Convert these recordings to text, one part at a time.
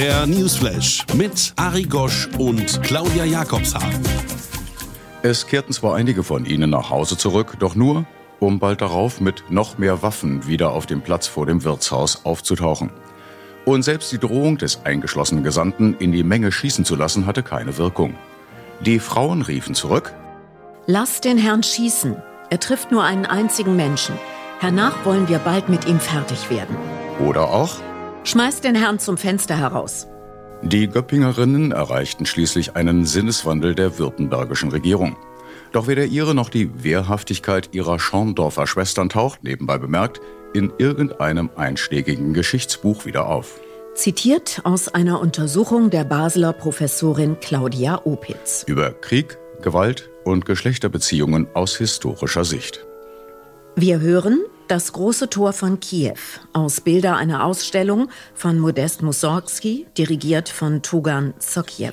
Der Newsflash mit Ari Gosch und Claudia Jakobshagen. Es kehrten zwar einige von ihnen nach Hause zurück, doch nur, um bald darauf mit noch mehr Waffen wieder auf dem Platz vor dem Wirtshaus aufzutauchen. Und selbst die Drohung des eingeschlossenen Gesandten, in die Menge schießen zu lassen, hatte keine Wirkung. Die Frauen riefen zurück, Lass den Herrn schießen. Er trifft nur einen einzigen Menschen. Hernach wollen wir bald mit ihm fertig werden. oder auch, Schmeiß den Herrn zum Fenster heraus. Die Göppingerinnen erreichten schließlich einen Sinneswandel der württembergischen Regierung. Doch weder ihre noch die Wehrhaftigkeit ihrer Schorndorfer Schwestern taucht, nebenbei bemerkt, in irgendeinem einschlägigen Geschichtsbuch wieder auf. Zitiert aus einer Untersuchung der Basler Professorin Claudia Opitz. Über Krieg, Gewalt und Geschlechterbeziehungen aus historischer Sicht. Wir hören das große Tor von Kiew aus Bilder einer Ausstellung von Modest Mussorgsky, dirigiert von Tugan Sokiew.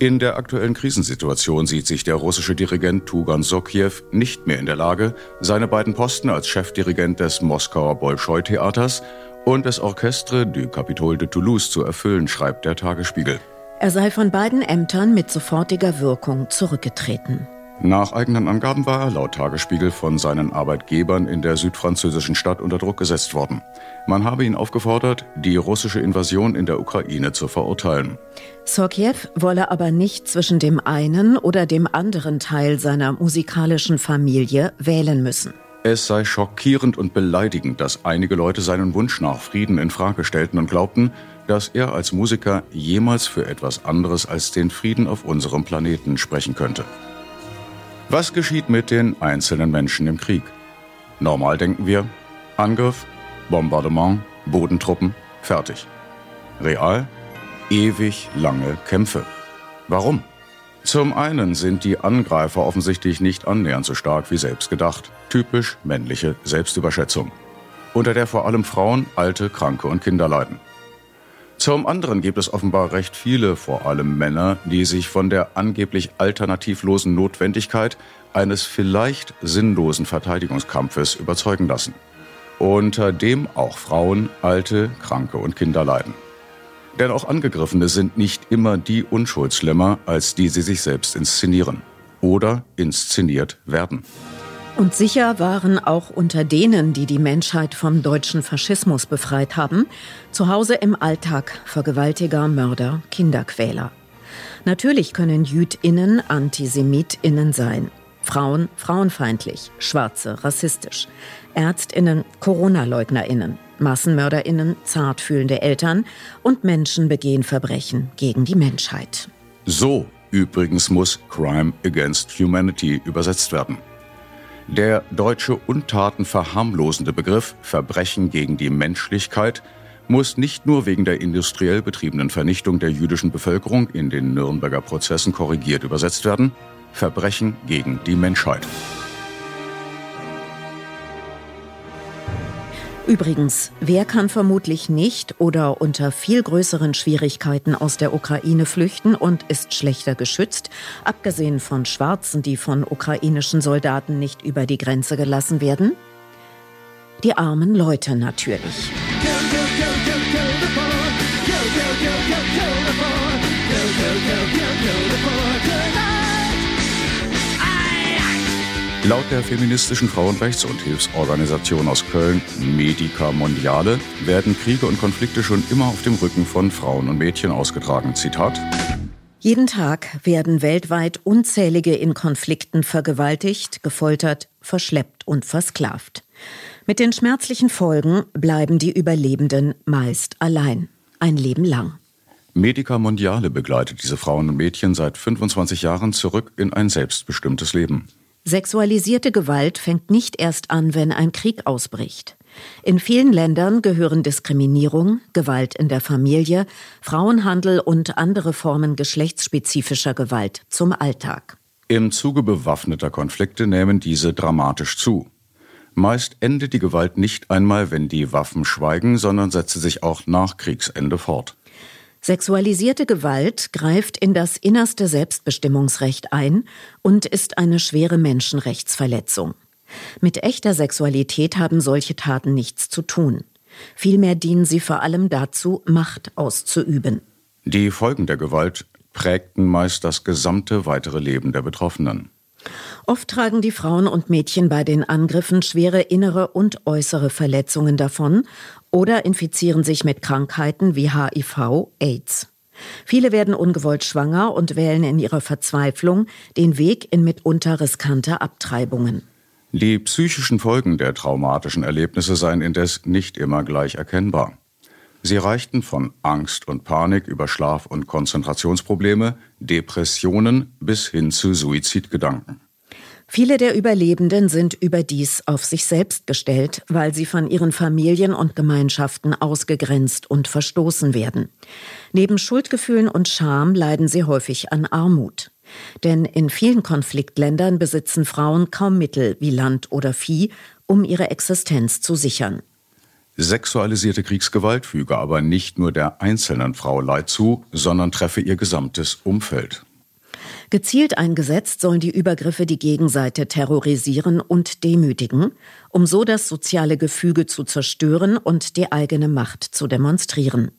In der aktuellen Krisensituation sieht sich der russische Dirigent Tugan Sokiew nicht mehr in der Lage, seine beiden Posten als Chefdirigent des Moskauer Bolschoi-Theaters und des Orchestre du Capitole de Toulouse zu erfüllen, schreibt der Tagesspiegel. Er sei von beiden Ämtern mit sofortiger Wirkung zurückgetreten. Nach eigenen Angaben war er laut Tagesspiegel von seinen Arbeitgebern in der südfranzösischen Stadt unter Druck gesetzt worden. Man habe ihn aufgefordert, die russische Invasion in der Ukraine zu verurteilen. Sokiew wolle aber nicht zwischen dem einen oder dem anderen Teil seiner musikalischen Familie wählen müssen. Es sei schockierend und beleidigend, dass einige Leute seinen Wunsch nach Frieden in Frage stellten und glaubten, dass er als Musiker jemals für etwas anderes als den Frieden auf unserem Planeten sprechen könnte. Was geschieht mit den einzelnen Menschen im Krieg? Normal denken wir, Angriff, Bombardement, Bodentruppen, fertig. Real, ewig lange Kämpfe. Warum? Zum einen sind die Angreifer offensichtlich nicht annähernd so stark wie selbst gedacht. Typisch männliche Selbstüberschätzung. Unter der vor allem Frauen, Alte, Kranke und Kinder leiden. Zum anderen gibt es offenbar recht viele, vor allem Männer, die sich von der angeblich alternativlosen Notwendigkeit eines vielleicht sinnlosen Verteidigungskampfes überzeugen lassen. Unter dem auch Frauen, Alte, Kranke und Kinder leiden. Denn auch Angegriffene sind nicht immer die Unschuldslämmer, als die sie sich selbst inszenieren oder inszeniert werden. Und sicher waren auch unter denen, die die Menschheit vom deutschen Faschismus befreit haben, zu Hause im Alltag Vergewaltiger, Mörder, Kinderquäler. Natürlich können JüdInnen AntisemitInnen sein. Frauen frauenfeindlich, Schwarze rassistisch, ÄrztInnen Corona-LeugnerInnen, MassenmörderInnen zartfühlende Eltern und Menschen begehen Verbrechen gegen die Menschheit. So übrigens muss Crime Against Humanity übersetzt werden. Der deutsche untatenverharmlosende Begriff Verbrechen gegen die Menschlichkeit muss nicht nur wegen der industriell betriebenen Vernichtung der jüdischen Bevölkerung in den Nürnberger Prozessen korrigiert übersetzt werden, Verbrechen gegen die Menschheit. Übrigens, wer kann vermutlich nicht oder unter viel größeren Schwierigkeiten aus der Ukraine flüchten und ist schlechter geschützt, abgesehen von Schwarzen, die von ukrainischen Soldaten nicht über die Grenze gelassen werden? Die armen Leute natürlich. Laut der feministischen Frauenrechts- und Hilfsorganisation aus Köln, Medica Mondiale, werden Kriege und Konflikte schon immer auf dem Rücken von Frauen und Mädchen ausgetragen. Zitat. Jeden Tag werden weltweit unzählige in Konflikten vergewaltigt, gefoltert, verschleppt und versklavt. Mit den schmerzlichen Folgen bleiben die Überlebenden meist allein, ein Leben lang. Medica Mondiale begleitet diese Frauen und Mädchen seit 25 Jahren zurück in ein selbstbestimmtes Leben. Sexualisierte Gewalt fängt nicht erst an, wenn ein Krieg ausbricht. In vielen Ländern gehören Diskriminierung, Gewalt in der Familie, Frauenhandel und andere Formen geschlechtsspezifischer Gewalt zum Alltag. Im Zuge bewaffneter Konflikte nehmen diese dramatisch zu. Meist endet die Gewalt nicht einmal, wenn die Waffen schweigen, sondern setzt sich auch nach Kriegsende fort. Sexualisierte Gewalt greift in das innerste Selbstbestimmungsrecht ein und ist eine schwere Menschenrechtsverletzung. Mit echter Sexualität haben solche Taten nichts zu tun. Vielmehr dienen sie vor allem dazu, Macht auszuüben. Die Folgen der Gewalt prägten meist das gesamte weitere Leben der Betroffenen. Oft tragen die Frauen und Mädchen bei den Angriffen schwere innere und äußere Verletzungen davon oder infizieren sich mit Krankheiten wie HIV, AIDS. Viele werden ungewollt schwanger und wählen in ihrer Verzweiflung den Weg in mitunter riskante Abtreibungen. Die psychischen Folgen der traumatischen Erlebnisse seien indes nicht immer gleich erkennbar. Sie reichten von Angst und Panik über Schlaf- und Konzentrationsprobleme, Depressionen bis hin zu Suizidgedanken. Viele der Überlebenden sind überdies auf sich selbst gestellt, weil sie von ihren Familien und Gemeinschaften ausgegrenzt und verstoßen werden. Neben Schuldgefühlen und Scham leiden sie häufig an Armut. Denn in vielen Konfliktländern besitzen Frauen kaum Mittel wie Land oder Vieh, um ihre Existenz zu sichern. Sexualisierte Kriegsgewalt füge aber nicht nur der einzelnen Frau Leid zu, sondern treffe ihr gesamtes Umfeld. Gezielt eingesetzt sollen die Übergriffe die Gegenseite terrorisieren und demütigen, um so das soziale Gefüge zu zerstören und die eigene Macht zu demonstrieren.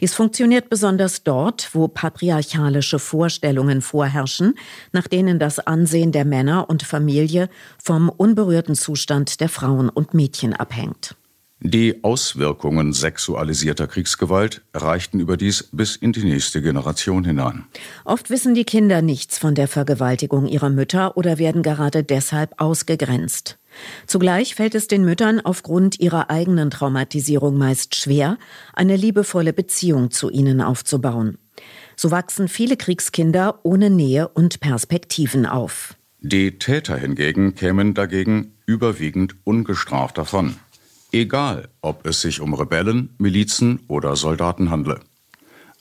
Dies funktioniert besonders dort, wo patriarchalische Vorstellungen vorherrschen, nach denen das Ansehen der Männer und Familie vom unberührten Zustand der Frauen und Mädchen abhängt. Die Auswirkungen sexualisierter Kriegsgewalt reichten überdies bis in die nächste Generation hinein. Oft wissen die Kinder nichts von der Vergewaltigung ihrer Mütter oder werden gerade deshalb ausgegrenzt. Zugleich fällt es den Müttern aufgrund ihrer eigenen Traumatisierung meist schwer, eine liebevolle Beziehung zu ihnen aufzubauen. So wachsen viele Kriegskinder ohne Nähe und Perspektiven auf. Die Täter hingegen kämen dagegen überwiegend ungestraft davon egal ob es sich um Rebellen, Milizen oder Soldaten handle.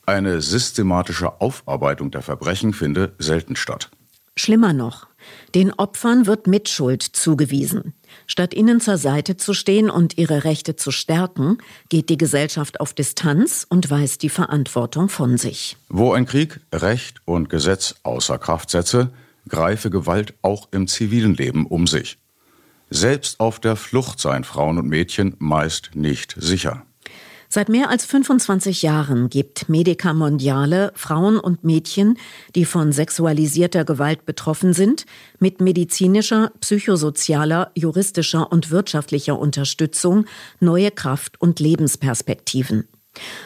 Eine systematische Aufarbeitung der Verbrechen finde selten statt. Schlimmer noch, den Opfern wird Mitschuld zugewiesen. Statt ihnen zur Seite zu stehen und ihre Rechte zu stärken, geht die Gesellschaft auf Distanz und weist die Verantwortung von sich. Wo ein Krieg Recht und Gesetz außer Kraft setze, greife Gewalt auch im zivilen Leben um sich. Selbst auf der Flucht seien Frauen und Mädchen meist nicht sicher. Seit mehr als 25 Jahren gibt Medica Mondiale Frauen und Mädchen, die von sexualisierter Gewalt betroffen sind, mit medizinischer, psychosozialer, juristischer und wirtschaftlicher Unterstützung neue Kraft und Lebensperspektiven.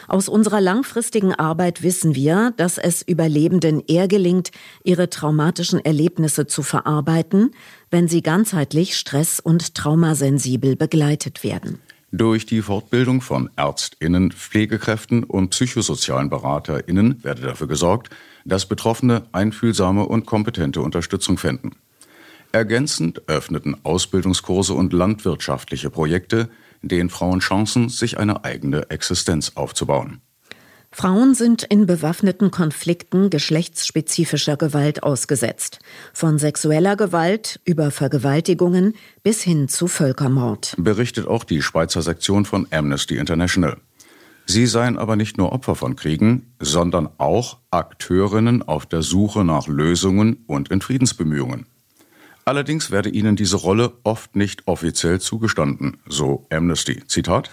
Aus unserer langfristigen Arbeit wissen wir, dass es Überlebenden eher gelingt, ihre traumatischen Erlebnisse zu verarbeiten, wenn sie ganzheitlich stress- und traumasensibel begleitet werden. Durch die Fortbildung von Ärztinnen, Pflegekräften und psychosozialen Beraterinnen werde dafür gesorgt, dass Betroffene einfühlsame und kompetente Unterstützung finden. Ergänzend öffneten Ausbildungskurse und landwirtschaftliche Projekte den Frauen Chancen, sich eine eigene Existenz aufzubauen. Frauen sind in bewaffneten Konflikten geschlechtsspezifischer Gewalt ausgesetzt, von sexueller Gewalt über Vergewaltigungen bis hin zu Völkermord. Berichtet auch die Schweizer Sektion von Amnesty International. Sie seien aber nicht nur Opfer von Kriegen, sondern auch Akteurinnen auf der Suche nach Lösungen und in Friedensbemühungen. Allerdings werde ihnen diese Rolle oft nicht offiziell zugestanden, so Amnesty. Zitat.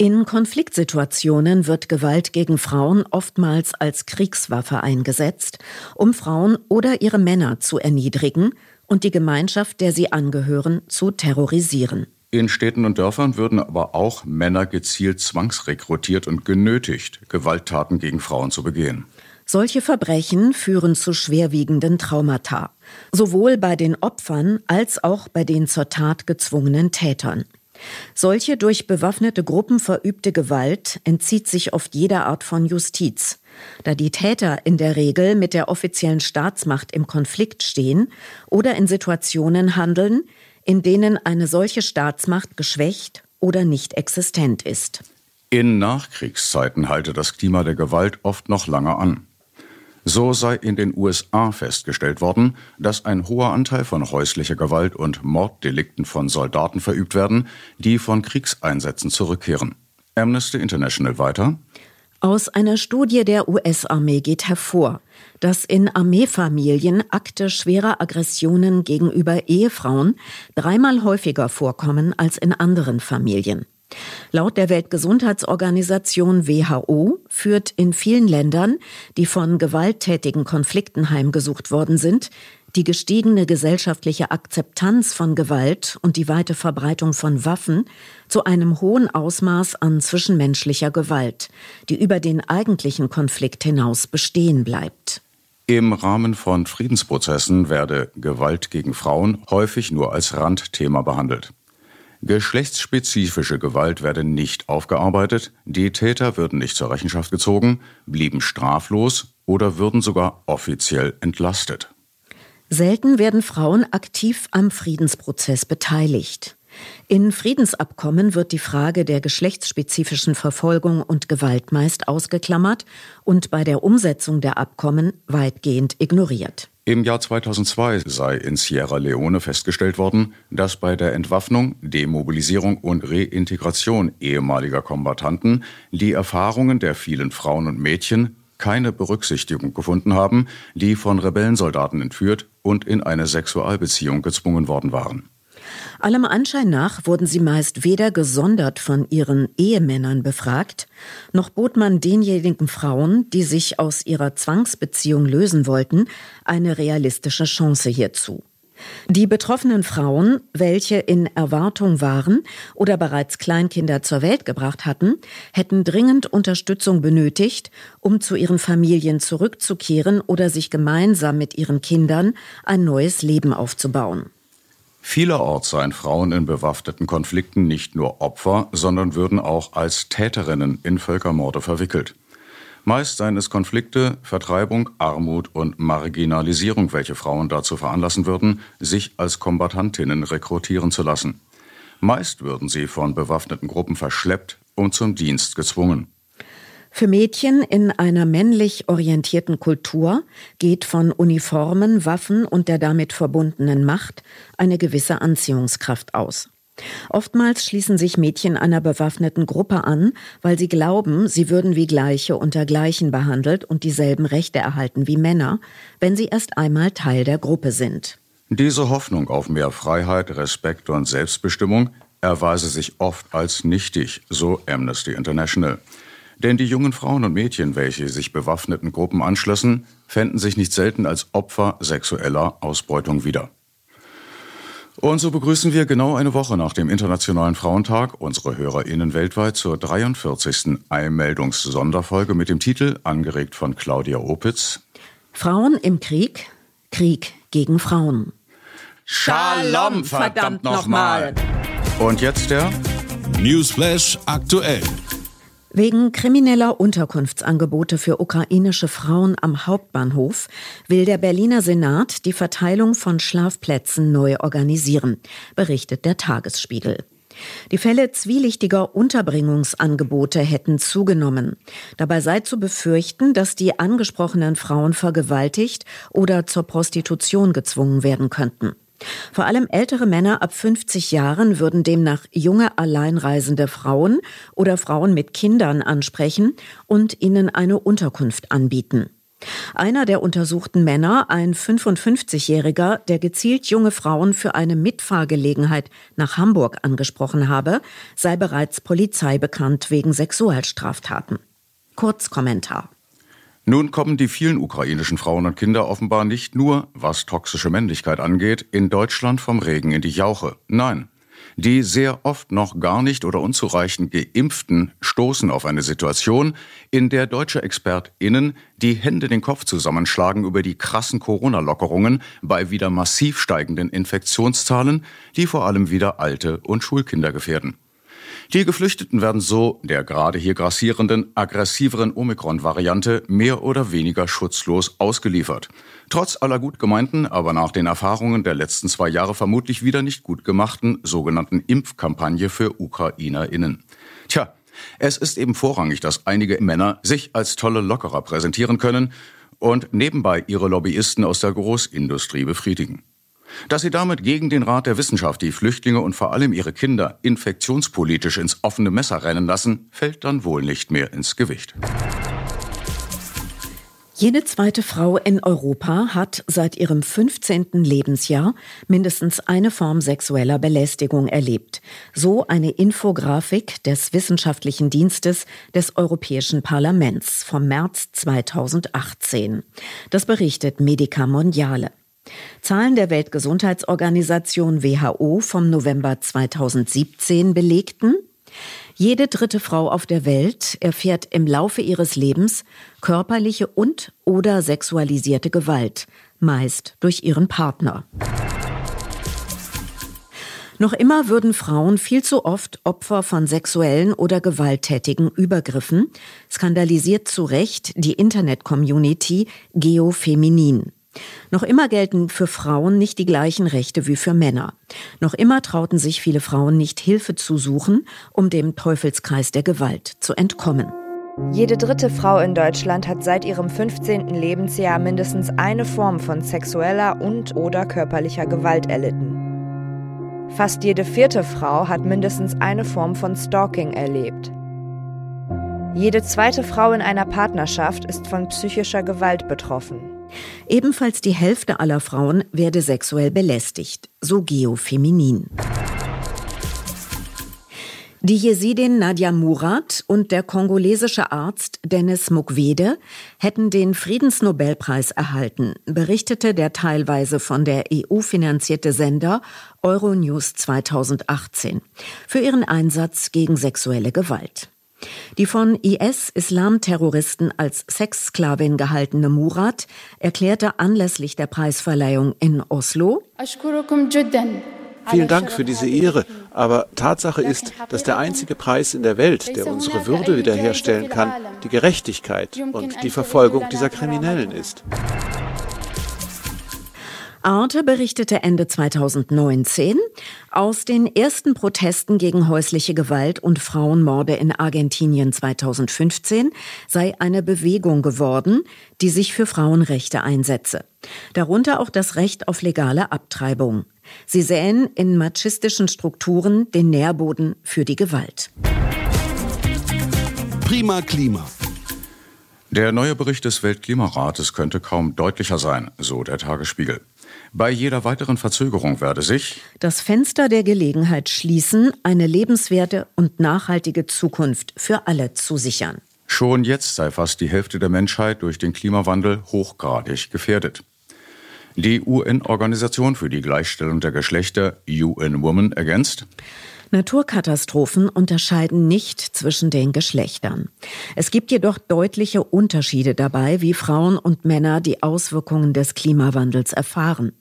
In Konfliktsituationen wird Gewalt gegen Frauen oftmals als Kriegswaffe eingesetzt, um Frauen oder ihre Männer zu erniedrigen und die Gemeinschaft, der sie angehören, zu terrorisieren. In Städten und Dörfern würden aber auch Männer gezielt zwangsrekrutiert und genötigt, Gewalttaten gegen Frauen zu begehen. Solche Verbrechen führen zu schwerwiegenden Traumata, sowohl bei den Opfern als auch bei den zur Tat gezwungenen Tätern. Solche durch bewaffnete Gruppen verübte Gewalt entzieht sich oft jeder Art von Justiz, da die Täter in der Regel mit der offiziellen Staatsmacht im Konflikt stehen oder in Situationen handeln, in denen eine solche Staatsmacht geschwächt oder nicht existent ist. In Nachkriegszeiten halte das Klima der Gewalt oft noch lange an. So sei in den USA festgestellt worden, dass ein hoher Anteil von häuslicher Gewalt und Morddelikten von Soldaten verübt werden, die von Kriegseinsätzen zurückkehren. Amnesty International weiter. Aus einer Studie der US-Armee geht hervor, dass in Armeefamilien Akte schwerer Aggressionen gegenüber Ehefrauen dreimal häufiger vorkommen als in anderen Familien. Laut der Weltgesundheitsorganisation WHO führt in vielen Ländern, die von gewalttätigen Konflikten heimgesucht worden sind, die gestiegene gesellschaftliche Akzeptanz von Gewalt und die weite Verbreitung von Waffen zu einem hohen Ausmaß an zwischenmenschlicher Gewalt, die über den eigentlichen Konflikt hinaus bestehen bleibt. Im Rahmen von Friedensprozessen werde Gewalt gegen Frauen häufig nur als Randthema behandelt. Geschlechtsspezifische Gewalt werde nicht aufgearbeitet, die Täter würden nicht zur Rechenschaft gezogen, blieben straflos oder würden sogar offiziell entlastet. Selten werden Frauen aktiv am Friedensprozess beteiligt. In Friedensabkommen wird die Frage der geschlechtsspezifischen Verfolgung und Gewalt meist ausgeklammert und bei der Umsetzung der Abkommen weitgehend ignoriert. Im Jahr 2002 sei in Sierra Leone festgestellt worden, dass bei der Entwaffnung, Demobilisierung und Reintegration ehemaliger Kombattanten die Erfahrungen der vielen Frauen und Mädchen keine Berücksichtigung gefunden haben, die von Rebellensoldaten entführt und in eine Sexualbeziehung gezwungen worden waren. Allem Anschein nach wurden sie meist weder gesondert von ihren Ehemännern befragt, noch bot man denjenigen Frauen, die sich aus ihrer Zwangsbeziehung lösen wollten, eine realistische Chance hierzu. Die betroffenen Frauen, welche in Erwartung waren oder bereits Kleinkinder zur Welt gebracht hatten, hätten dringend Unterstützung benötigt, um zu ihren Familien zurückzukehren oder sich gemeinsam mit ihren Kindern ein neues Leben aufzubauen. Vielerorts seien Frauen in bewaffneten Konflikten nicht nur Opfer, sondern würden auch als Täterinnen in Völkermorde verwickelt. Meist seien es Konflikte, Vertreibung, Armut und Marginalisierung, welche Frauen dazu veranlassen würden, sich als Kombattantinnen rekrutieren zu lassen. Meist würden sie von bewaffneten Gruppen verschleppt und zum Dienst gezwungen. Für Mädchen in einer männlich orientierten Kultur geht von Uniformen, Waffen und der damit verbundenen Macht eine gewisse Anziehungskraft aus. Oftmals schließen sich Mädchen einer bewaffneten Gruppe an, weil sie glauben, sie würden wie Gleiche unter Gleichen behandelt und dieselben Rechte erhalten wie Männer, wenn sie erst einmal Teil der Gruppe sind. Diese Hoffnung auf mehr Freiheit, Respekt und Selbstbestimmung erweise sich oft als nichtig, so Amnesty International. Denn die jungen Frauen und Mädchen, welche sich bewaffneten Gruppen anschlossen, fänden sich nicht selten als Opfer sexueller Ausbeutung wieder. Und so begrüßen wir genau eine Woche nach dem Internationalen Frauentag unsere HörerInnen weltweit zur 43. Einmeldungs-Sonderfolge mit dem Titel, angeregt von Claudia Opitz. Frauen im Krieg, Krieg gegen Frauen. Shalom, verdammt nochmal! Und jetzt der Newsflash aktuell. Wegen krimineller Unterkunftsangebote für ukrainische Frauen am Hauptbahnhof will der Berliner Senat die Verteilung von Schlafplätzen neu organisieren, berichtet der Tagesspiegel. Die Fälle zwielichtiger Unterbringungsangebote hätten zugenommen. Dabei sei zu befürchten, dass die angesprochenen Frauen vergewaltigt oder zur Prostitution gezwungen werden könnten. Vor allem ältere Männer ab 50 Jahren würden demnach junge alleinreisende Frauen oder Frauen mit Kindern ansprechen und ihnen eine Unterkunft anbieten. Einer der untersuchten Männer, ein 55-Jähriger, der gezielt junge Frauen für eine Mitfahrgelegenheit nach Hamburg angesprochen habe, sei bereits Polizei bekannt wegen Sexualstraftaten. Kurzkommentar. Nun kommen die vielen ukrainischen Frauen und Kinder offenbar nicht nur, was toxische Männlichkeit angeht, in Deutschland vom Regen in die Jauche. Nein, die sehr oft noch gar nicht oder unzureichend geimpften stoßen auf eine Situation, in der deutsche ExpertInnen die Hände den Kopf zusammenschlagen über die krassen Corona-Lockerungen bei wieder massiv steigenden Infektionszahlen, die vor allem wieder Alte und Schulkinder gefährden. Die Geflüchteten werden so der gerade hier grassierenden, aggressiveren Omikron-Variante mehr oder weniger schutzlos ausgeliefert. Trotz aller gut gemeinten, aber nach den Erfahrungen der letzten zwei Jahre vermutlich wieder nicht gut gemachten sogenannten Impfkampagne für UkrainerInnen. Tja, es ist eben vorrangig, dass einige Männer sich als tolle Lockerer präsentieren können und nebenbei ihre Lobbyisten aus der Großindustrie befriedigen. Dass sie damit gegen den Rat der Wissenschaft die Flüchtlinge und vor allem ihre Kinder infektionspolitisch ins offene Messer rennen lassen, fällt dann wohl nicht mehr ins Gewicht. Jede zweite Frau in Europa hat seit ihrem 15. Lebensjahr mindestens eine Form sexueller Belästigung erlebt. So eine Infografik des Wissenschaftlichen Dienstes des Europäischen Parlaments vom März 2018. Das berichtet Medica Mondiale. Zahlen der Weltgesundheitsorganisation WHO vom November 2017 belegten, jede dritte Frau auf der Welt erfährt im Laufe ihres Lebens körperliche und oder sexualisierte Gewalt, meist durch ihren Partner. Noch immer würden Frauen viel zu oft Opfer von sexuellen oder gewalttätigen Übergriffen, skandalisiert zu Recht die Internet-Community Geofeminin. Noch immer gelten für Frauen nicht die gleichen Rechte wie für Männer. Noch immer trauten sich viele Frauen nicht Hilfe zu suchen, um dem Teufelskreis der Gewalt zu entkommen. Jede dritte Frau in Deutschland hat seit ihrem 15. Lebensjahr mindestens eine Form von sexueller und/oder körperlicher Gewalt erlitten. Fast jede vierte Frau hat mindestens eine Form von Stalking erlebt. Jede zweite Frau in einer Partnerschaft ist von psychischer Gewalt betroffen. Ebenfalls die Hälfte aller Frauen werde sexuell belästigt, so Geofeminin. Die Jesidin Nadia Murad und der kongolesische Arzt Dennis Mukwege hätten den Friedensnobelpreis erhalten, berichtete der teilweise von der EU finanzierte Sender Euronews 2018 für ihren Einsatz gegen sexuelle Gewalt. Die von IS-Islam-Terroristen als Sexsklavin gehaltene Murat erklärte anlässlich der Preisverleihung in Oslo, Vielen Dank für diese Ehre. Aber Tatsache ist, dass der einzige Preis in der Welt, der unsere Würde wiederherstellen kann, die Gerechtigkeit und die Verfolgung dieser Kriminellen ist. Arte berichtete Ende 2019, aus den ersten Protesten gegen häusliche Gewalt und Frauenmorde in Argentinien 2015 sei eine Bewegung geworden, die sich für Frauenrechte einsetze. Darunter auch das Recht auf legale Abtreibung. Sie säen in machistischen Strukturen den Nährboden für die Gewalt. Prima Klima. Der neue Bericht des Weltklimarates könnte kaum deutlicher sein, so der Tagesspiegel. Bei jeder weiteren Verzögerung werde sich das Fenster der Gelegenheit schließen, eine lebenswerte und nachhaltige Zukunft für alle zu sichern. Schon jetzt sei fast die Hälfte der Menschheit durch den Klimawandel hochgradig gefährdet. Die UN-Organisation für die Gleichstellung der Geschlechter UN Women ergänzt, Naturkatastrophen unterscheiden nicht zwischen den Geschlechtern. Es gibt jedoch deutliche Unterschiede dabei, wie Frauen und Männer die Auswirkungen des Klimawandels erfahren.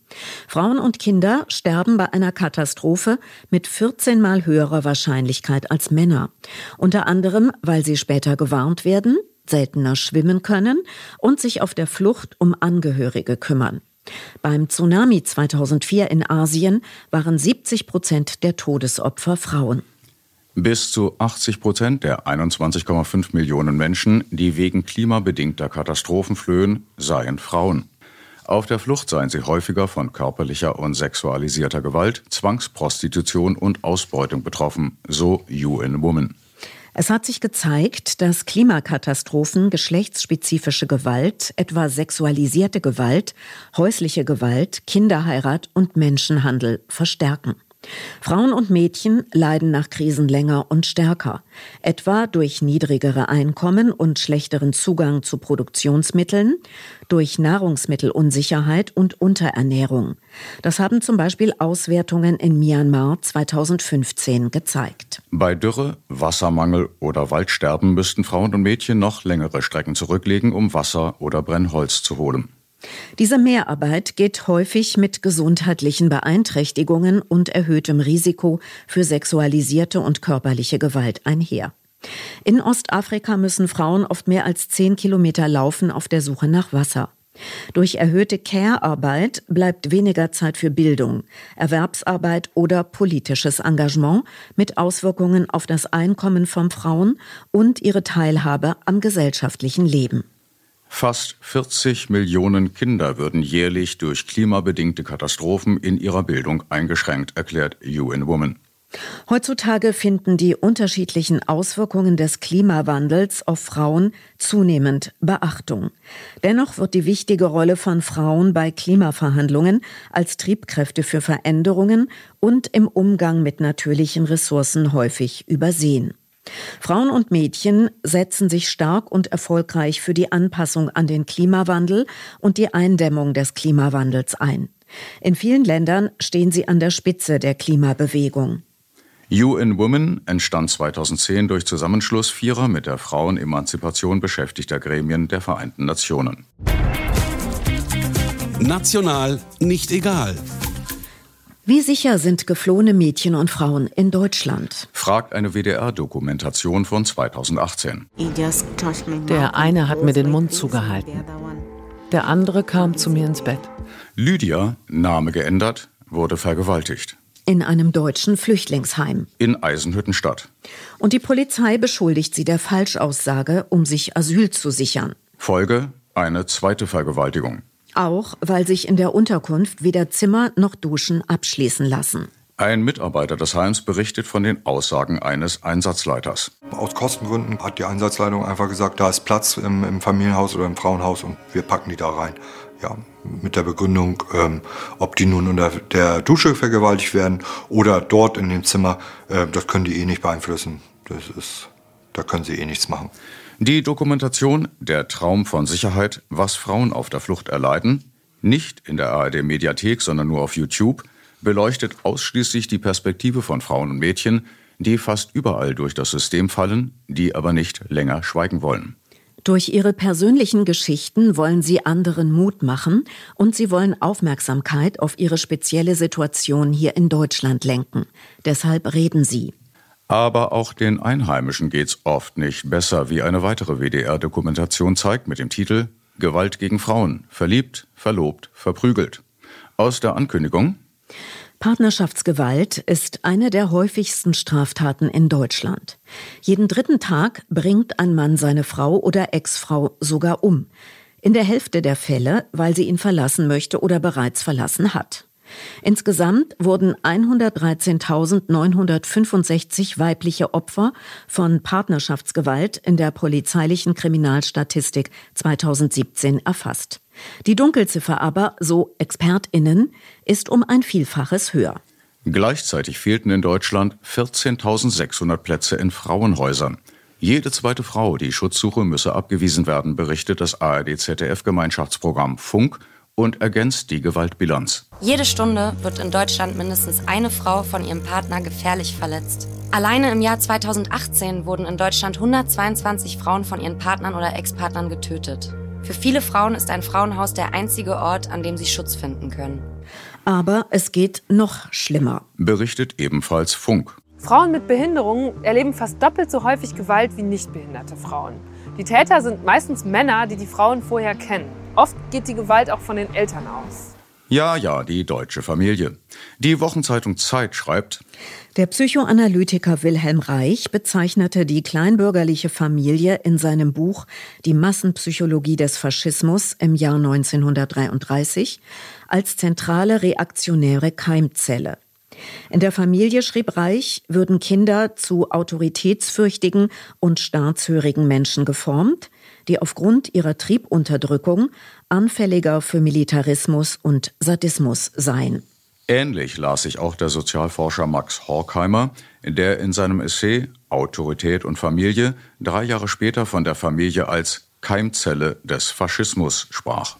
Frauen und Kinder sterben bei einer Katastrophe mit 14 mal höherer Wahrscheinlichkeit als Männer. Unter anderem, weil sie später gewarnt werden, seltener schwimmen können und sich auf der Flucht um Angehörige kümmern. Beim Tsunami 2004 in Asien waren 70 Prozent der Todesopfer Frauen. Bis zu 80 Prozent der 21,5 Millionen Menschen, die wegen klimabedingter Katastrophen flöhen, seien Frauen. Auf der Flucht seien sie häufiger von körperlicher und sexualisierter Gewalt, Zwangsprostitution und Ausbeutung betroffen, so UN Woman. Es hat sich gezeigt, dass Klimakatastrophen geschlechtsspezifische Gewalt, etwa sexualisierte Gewalt, häusliche Gewalt, Kinderheirat und Menschenhandel verstärken. Frauen und Mädchen leiden nach Krisen länger und stärker, etwa durch niedrigere Einkommen und schlechteren Zugang zu Produktionsmitteln, durch Nahrungsmittelunsicherheit und Unterernährung. Das haben zum Beispiel Auswertungen in Myanmar 2015 gezeigt. Bei Dürre, Wassermangel oder Waldsterben müssten Frauen und Mädchen noch längere Strecken zurücklegen, um Wasser oder Brennholz zu holen. Diese Mehrarbeit geht häufig mit gesundheitlichen Beeinträchtigungen und erhöhtem Risiko für sexualisierte und körperliche Gewalt einher. In Ostafrika müssen Frauen oft mehr als zehn Kilometer laufen auf der Suche nach Wasser. Durch erhöhte Care-Arbeit bleibt weniger Zeit für Bildung, Erwerbsarbeit oder politisches Engagement mit Auswirkungen auf das Einkommen von Frauen und ihre Teilhabe am gesellschaftlichen Leben. Fast 40 Millionen Kinder würden jährlich durch klimabedingte Katastrophen in ihrer Bildung eingeschränkt, erklärt UN Woman. Heutzutage finden die unterschiedlichen Auswirkungen des Klimawandels auf Frauen zunehmend Beachtung. Dennoch wird die wichtige Rolle von Frauen bei Klimaverhandlungen als Triebkräfte für Veränderungen und im Umgang mit natürlichen Ressourcen häufig übersehen. Frauen und Mädchen setzen sich stark und erfolgreich für die Anpassung an den Klimawandel und die Eindämmung des Klimawandels ein. In vielen Ländern stehen sie an der Spitze der Klimabewegung. UN Women entstand 2010 durch Zusammenschluss vierer mit der Frauenemanzipation beschäftigter Gremien der Vereinten Nationen. National nicht egal. Wie sicher sind geflohene Mädchen und Frauen in Deutschland? Fragt eine WDR-Dokumentation von 2018. Der eine hat mir den Mund zugehalten. Der andere kam zu mir ins Bett. Lydia, Name geändert, wurde vergewaltigt. In einem deutschen Flüchtlingsheim. In Eisenhüttenstadt. Und die Polizei beschuldigt sie der Falschaussage, um sich Asyl zu sichern. Folge eine zweite Vergewaltigung. Auch weil sich in der Unterkunft weder Zimmer noch Duschen abschließen lassen. Ein Mitarbeiter des Heims berichtet von den Aussagen eines Einsatzleiters. Aus Kostengründen hat die Einsatzleitung einfach gesagt, da ist Platz im, im Familienhaus oder im Frauenhaus und wir packen die da rein. Ja, mit der Begründung, ähm, ob die nun unter der Dusche vergewaltigt werden oder dort in dem Zimmer, äh, das können die eh nicht beeinflussen. Das ist, da können sie eh nichts machen. Die Dokumentation Der Traum von Sicherheit, was Frauen auf der Flucht erleiden, nicht in der ARD Mediathek, sondern nur auf YouTube, beleuchtet ausschließlich die Perspektive von Frauen und Mädchen, die fast überall durch das System fallen, die aber nicht länger schweigen wollen. Durch ihre persönlichen Geschichten wollen sie anderen Mut machen und sie wollen Aufmerksamkeit auf ihre spezielle Situation hier in Deutschland lenken. Deshalb reden sie. Aber auch den Einheimischen geht's oft nicht besser, wie eine weitere WDR-Dokumentation zeigt mit dem Titel Gewalt gegen Frauen. Verliebt, verlobt, verprügelt. Aus der Ankündigung. Partnerschaftsgewalt ist eine der häufigsten Straftaten in Deutschland. Jeden dritten Tag bringt ein Mann seine Frau oder Ex-Frau sogar um. In der Hälfte der Fälle, weil sie ihn verlassen möchte oder bereits verlassen hat. Insgesamt wurden 113.965 weibliche Opfer von Partnerschaftsgewalt in der polizeilichen Kriminalstatistik 2017 erfasst. Die Dunkelziffer aber, so Expertinnen, ist um ein Vielfaches höher. Gleichzeitig fehlten in Deutschland 14.600 Plätze in Frauenhäusern. Jede zweite Frau, die Schutzsuche müsse abgewiesen werden, berichtet das ARD-ZDF-Gemeinschaftsprogramm Funk und ergänzt die Gewaltbilanz. Jede Stunde wird in Deutschland mindestens eine Frau von ihrem Partner gefährlich verletzt. Alleine im Jahr 2018 wurden in Deutschland 122 Frauen von ihren Partnern oder Ex-Partnern getötet. Für viele Frauen ist ein Frauenhaus der einzige Ort, an dem sie Schutz finden können. Aber es geht noch schlimmer. Berichtet ebenfalls Funk. Frauen mit Behinderungen erleben fast doppelt so häufig Gewalt wie nichtbehinderte Frauen. Die Täter sind meistens Männer, die die Frauen vorher kennen. Oft geht die Gewalt auch von den Eltern aus. Ja, ja, die deutsche Familie. Die Wochenzeitung Zeit schreibt, der Psychoanalytiker Wilhelm Reich bezeichnete die kleinbürgerliche Familie in seinem Buch Die Massenpsychologie des Faschismus im Jahr 1933 als zentrale reaktionäre Keimzelle. In der Familie, schrieb Reich, würden Kinder zu autoritätsfürchtigen und staatshörigen Menschen geformt, die aufgrund ihrer Triebunterdrückung anfälliger für Militarismus und Sadismus seien. Ähnlich las sich auch der Sozialforscher Max Horkheimer, der in seinem Essay Autorität und Familie drei Jahre später von der Familie als Keimzelle des Faschismus sprach.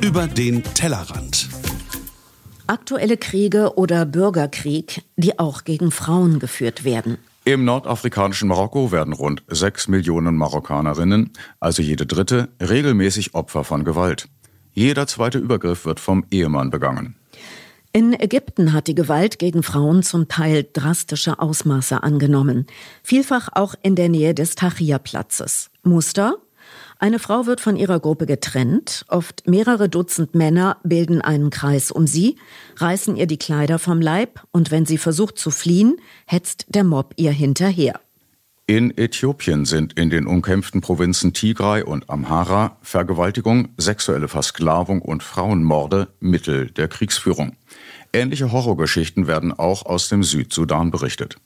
Über den Tellerrand. Aktuelle Kriege oder Bürgerkrieg, die auch gegen Frauen geführt werden. Im nordafrikanischen Marokko werden rund sechs Millionen Marokkanerinnen, also jede dritte, regelmäßig Opfer von Gewalt. Jeder zweite Übergriff wird vom Ehemann begangen. In Ägypten hat die Gewalt gegen Frauen zum Teil drastische Ausmaße angenommen, vielfach auch in der Nähe des Tahrir-Platzes. Muster? Eine Frau wird von ihrer Gruppe getrennt, oft mehrere Dutzend Männer bilden einen Kreis um sie, reißen ihr die Kleider vom Leib und wenn sie versucht zu fliehen, hetzt der Mob ihr hinterher. In Äthiopien sind in den umkämpften Provinzen Tigray und Amhara Vergewaltigung, sexuelle Versklavung und Frauenmorde Mittel der Kriegsführung. Ähnliche Horrorgeschichten werden auch aus dem Südsudan berichtet.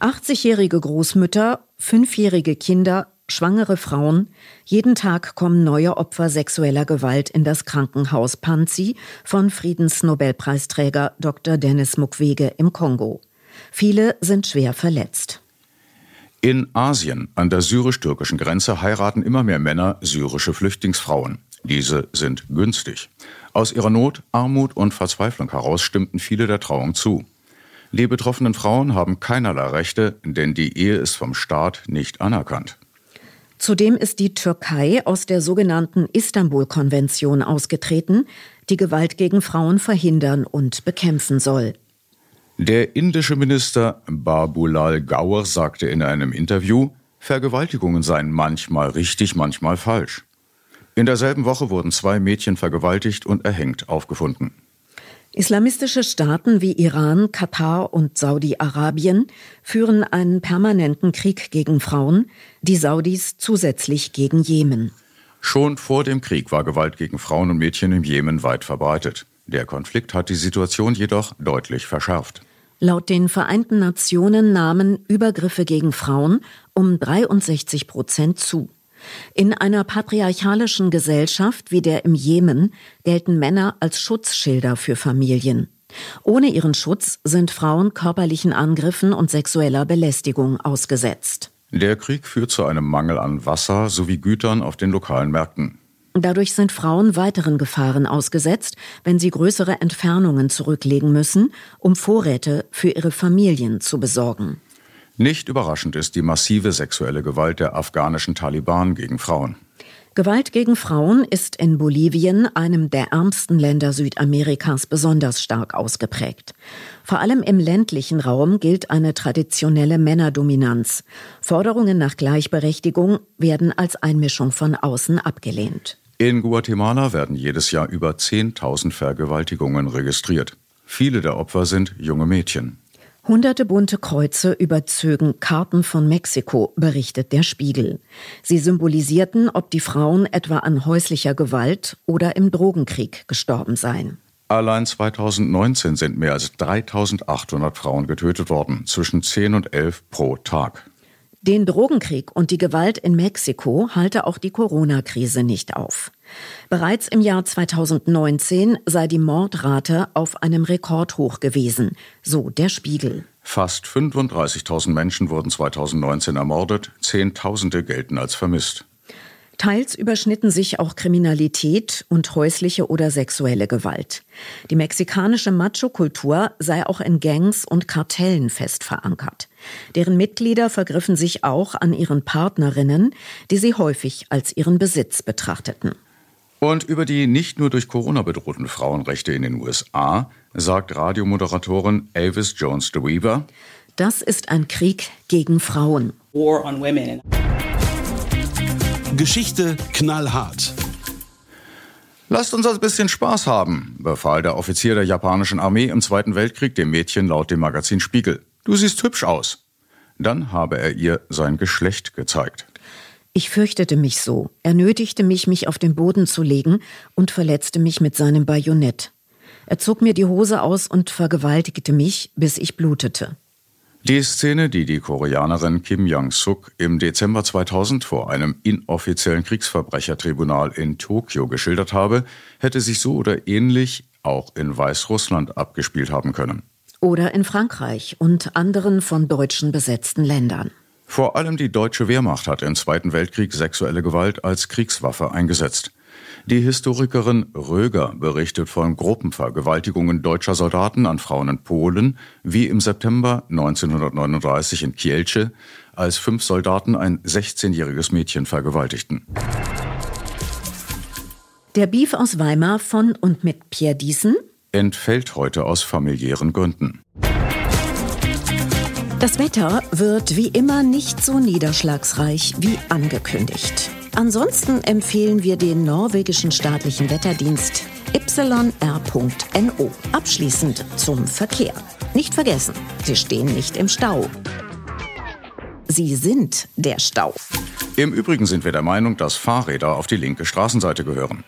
80-jährige Großmütter, fünfjährige Kinder, schwangere Frauen. Jeden Tag kommen neue Opfer sexueller Gewalt in das Krankenhaus Panzi von Friedensnobelpreisträger Dr. Dennis Mukwege im Kongo. Viele sind schwer verletzt. In Asien, an der syrisch-türkischen Grenze, heiraten immer mehr Männer syrische Flüchtlingsfrauen. Diese sind günstig. Aus ihrer Not, Armut und Verzweiflung heraus stimmten viele der Trauung zu. Die betroffenen Frauen haben keinerlei Rechte, denn die Ehe ist vom Staat nicht anerkannt. Zudem ist die Türkei aus der sogenannten Istanbul-Konvention ausgetreten, die Gewalt gegen Frauen verhindern und bekämpfen soll. Der indische Minister Babulal Gaur sagte in einem Interview, Vergewaltigungen seien manchmal richtig, manchmal falsch. In derselben Woche wurden zwei Mädchen vergewaltigt und erhängt aufgefunden. Islamistische Staaten wie Iran, Katar und Saudi-Arabien führen einen permanenten Krieg gegen Frauen, die Saudis zusätzlich gegen Jemen. Schon vor dem Krieg war Gewalt gegen Frauen und Mädchen im Jemen weit verbreitet. Der Konflikt hat die Situation jedoch deutlich verschärft. Laut den Vereinten Nationen nahmen Übergriffe gegen Frauen um 63 Prozent zu. In einer patriarchalischen Gesellschaft wie der im Jemen gelten Männer als Schutzschilder für Familien. Ohne ihren Schutz sind Frauen körperlichen Angriffen und sexueller Belästigung ausgesetzt. Der Krieg führt zu einem Mangel an Wasser sowie Gütern auf den lokalen Märkten. Dadurch sind Frauen weiteren Gefahren ausgesetzt, wenn sie größere Entfernungen zurücklegen müssen, um Vorräte für ihre Familien zu besorgen. Nicht überraschend ist die massive sexuelle Gewalt der afghanischen Taliban gegen Frauen. Gewalt gegen Frauen ist in Bolivien, einem der ärmsten Länder Südamerikas, besonders stark ausgeprägt. Vor allem im ländlichen Raum gilt eine traditionelle Männerdominanz. Forderungen nach Gleichberechtigung werden als Einmischung von außen abgelehnt. In Guatemala werden jedes Jahr über 10.000 Vergewaltigungen registriert. Viele der Opfer sind junge Mädchen. Hunderte bunte Kreuze überzögen Karten von Mexiko, berichtet der Spiegel. Sie symbolisierten, ob die Frauen etwa an häuslicher Gewalt oder im Drogenkrieg gestorben seien. Allein 2019 sind mehr als 3800 Frauen getötet worden, zwischen 10 und 11 pro Tag. Den Drogenkrieg und die Gewalt in Mexiko halte auch die Corona-Krise nicht auf. Bereits im Jahr 2019 sei die Mordrate auf einem Rekordhoch gewesen, so der Spiegel. Fast 35.000 Menschen wurden 2019 ermordet, Zehntausende gelten als vermisst. Teils überschnitten sich auch Kriminalität und häusliche oder sexuelle Gewalt. Die mexikanische Macho-Kultur sei auch in Gangs und Kartellen fest verankert. Deren Mitglieder vergriffen sich auch an ihren Partnerinnen, die sie häufig als ihren Besitz betrachteten. Und über die nicht nur durch Corona bedrohten Frauenrechte in den USA sagt Radiomoderatorin Elvis Jones de Weaver, das ist ein Krieg gegen Frauen. War on women. Geschichte knallhart. Lasst uns ein bisschen Spaß haben, befahl der Offizier der japanischen Armee im Zweiten Weltkrieg dem Mädchen laut dem Magazin Spiegel. Du siehst hübsch aus. Dann habe er ihr sein Geschlecht gezeigt. Ich fürchtete mich so. Er nötigte mich, mich auf den Boden zu legen und verletzte mich mit seinem Bajonett. Er zog mir die Hose aus und vergewaltigte mich, bis ich blutete. Die Szene, die die Koreanerin Kim Jong-suk im Dezember 2000 vor einem inoffiziellen Kriegsverbrechertribunal in Tokio geschildert habe, hätte sich so oder ähnlich auch in Weißrussland abgespielt haben können. Oder in Frankreich und anderen von Deutschen besetzten Ländern. Vor allem die deutsche Wehrmacht hat im Zweiten Weltkrieg sexuelle Gewalt als Kriegswaffe eingesetzt. Die Historikerin Röger berichtet von Gruppenvergewaltigungen deutscher Soldaten an Frauen in Polen, wie im September 1939 in Kielce, als fünf Soldaten ein 16-jähriges Mädchen vergewaltigten. Der Beef aus Weimar von und mit Pierre Diesen entfällt heute aus familiären Gründen. Das Wetter wird wie immer nicht so niederschlagsreich wie angekündigt. Ansonsten empfehlen wir den norwegischen staatlichen Wetterdienst yr.no. Abschließend zum Verkehr. Nicht vergessen, Sie stehen nicht im Stau. Sie sind der Stau. Im Übrigen sind wir der Meinung, dass Fahrräder auf die linke Straßenseite gehören.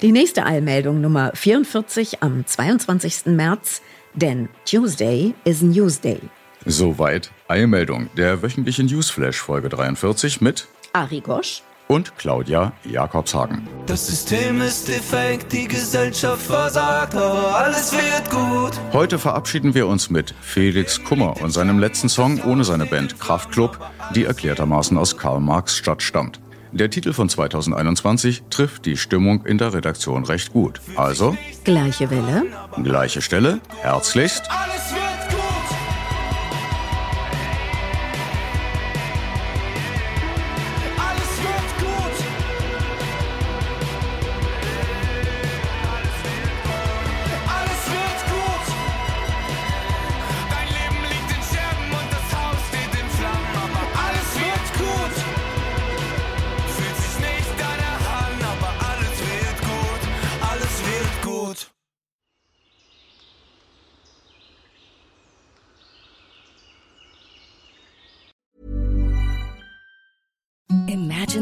Die nächste Eilmeldung Nummer 44 am 22. März, denn Tuesday is Newsday. Soweit Eilmeldung, der wöchentliche Newsflash Folge 43 mit Ari Gosch und Claudia Jakobshagen. Das System ist defekt, die Gesellschaft versagt, aber alles wird gut. Heute verabschieden wir uns mit Felix Kummer und seinem letzten Song ohne seine Band Kraftklub, die erklärtermaßen aus Karl Marx Stadt stammt. Der Titel von 2021 trifft die Stimmung in der Redaktion recht gut. Also, gleiche Welle, gleiche Stelle, herzlichst. Alles wird